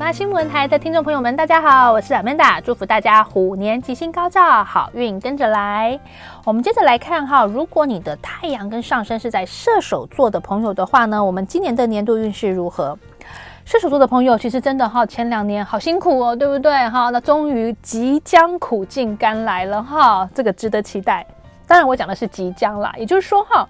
八新闻台的听众朋友们，大家好，我是 Amanda，祝福大家虎年吉星高照，好运跟着来。我们接着来看哈，如果你的太阳跟上升是在射手座的朋友的话呢，我们今年的年度运势如何？射手座的朋友其实真的哈，前两年好辛苦哦，对不对哈？那终于即将苦尽甘来了哈，这个值得期待。当然我讲的是即将啦，也就是说哈。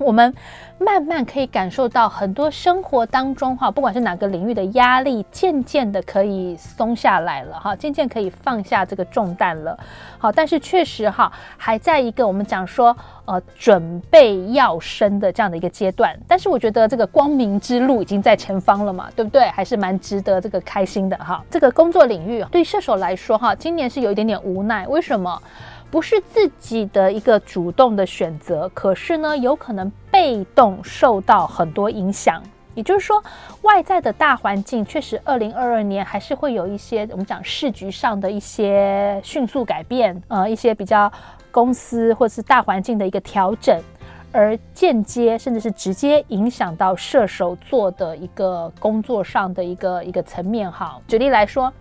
我们慢慢可以感受到很多生活当中哈，不管是哪个领域的压力，渐渐的可以松下来了哈，渐渐可以放下这个重担了。好，但是确实哈，还在一个我们讲说呃准备要生的这样的一个阶段。但是我觉得这个光明之路已经在前方了嘛，对不对？还是蛮值得这个开心的哈。这个工作领域对射手来说哈，今年是有一点点无奈，为什么？不是自己的一个主动的选择，可是呢，有可能被动受到很多影响。也就是说，外在的大环境确实，二零二二年还是会有一些我们讲市局上的一些迅速改变，呃，一些比较公司或者是大环境的一个调整，而间接甚至是直接影响到射手座的一个工作上的一个一个层面。哈，举例来说。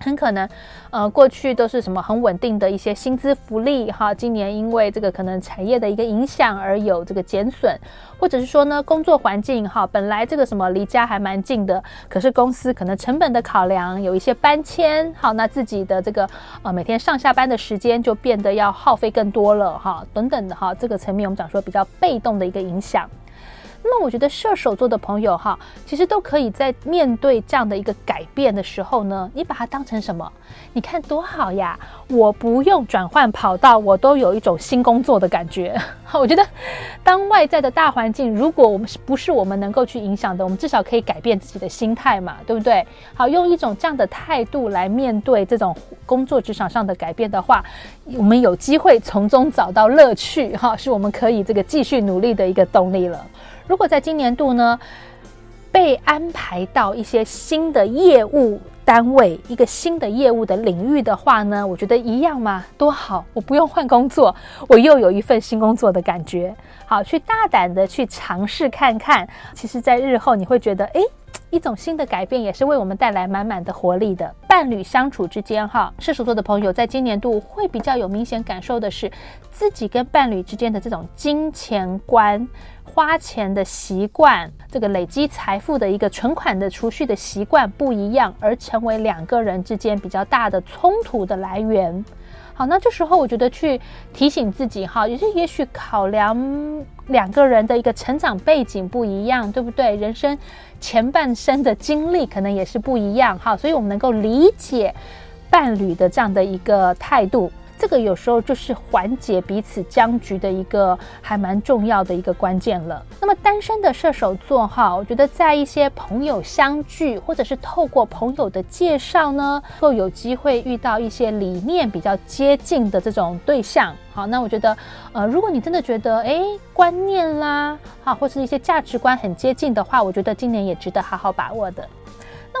很可能，呃，过去都是什么很稳定的一些薪资福利哈，今年因为这个可能产业的一个影响而有这个减损，或者是说呢，工作环境哈，本来这个什么离家还蛮近的，可是公司可能成本的考量有一些搬迁，好，那自己的这个呃每天上下班的时间就变得要耗费更多了哈，等等的哈，这个层面我们讲说比较被动的一个影响。那么我觉得射手座的朋友哈，其实都可以在面对这样的一个改变的时候呢，你把它当成什么？你看多好呀！我不用转换跑道，我都有一种新工作的感觉。我觉得，当外在的大环境如果我们是不是我们能够去影响的，我们至少可以改变自己的心态嘛，对不对？好，用一种这样的态度来面对这种工作职场上的改变的话，我们有机会从中找到乐趣哈，是我们可以这个继续努力的一个动力了。如果在今年度呢，被安排到一些新的业务单位、一个新的业务的领域的话呢，我觉得一样嘛，多好！我不用换工作，我又有一份新工作的感觉。好，去大胆的去尝试看看。其实，在日后你会觉得，哎。一种新的改变也是为我们带来满满的活力的。伴侣相处之间，哈，射手座的朋友在今年度会比较有明显感受的是，自己跟伴侣之间的这种金钱观、花钱的习惯，这个累积财富的一个存款的储蓄的习惯不一样，而成为两个人之间比较大的冲突的来源。好，那这时候我觉得去提醒自己哈，也是也许考量两个人的一个成长背景不一样，对不对？人生前半生的经历可能也是不一样哈，所以我们能够理解伴侣的这样的一个态度。这个有时候就是缓解彼此僵局的一个还蛮重要的一个关键了。那么单身的射手座哈，我觉得在一些朋友相聚，或者是透过朋友的介绍呢，会有机会遇到一些理念比较接近的这种对象。好，那我觉得，呃，如果你真的觉得哎观念啦，好，或是一些价值观很接近的话，我觉得今年也值得好好把握的。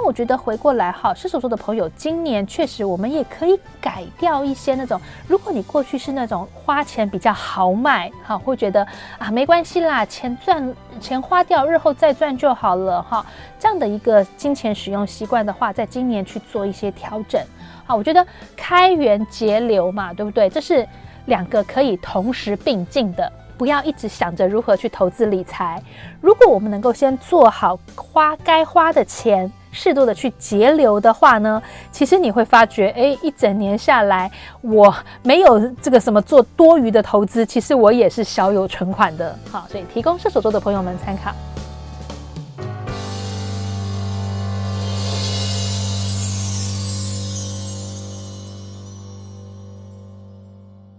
我觉得回过来哈，射手座的朋友，今年确实我们也可以改掉一些那种，如果你过去是那种花钱比较豪迈，哈，会觉得啊没关系啦，钱赚钱花掉，日后再赚就好了哈，这样的一个金钱使用习惯的话，在今年去做一些调整，好，我觉得开源节流嘛，对不对？这是两个可以同时并进的。不要一直想着如何去投资理财。如果我们能够先做好花该花的钱，适度的去节流的话呢，其实你会发觉，哎，一整年下来，我没有这个什么做多余的投资，其实我也是小有存款的。好，所以提供射手座的朋友们参考。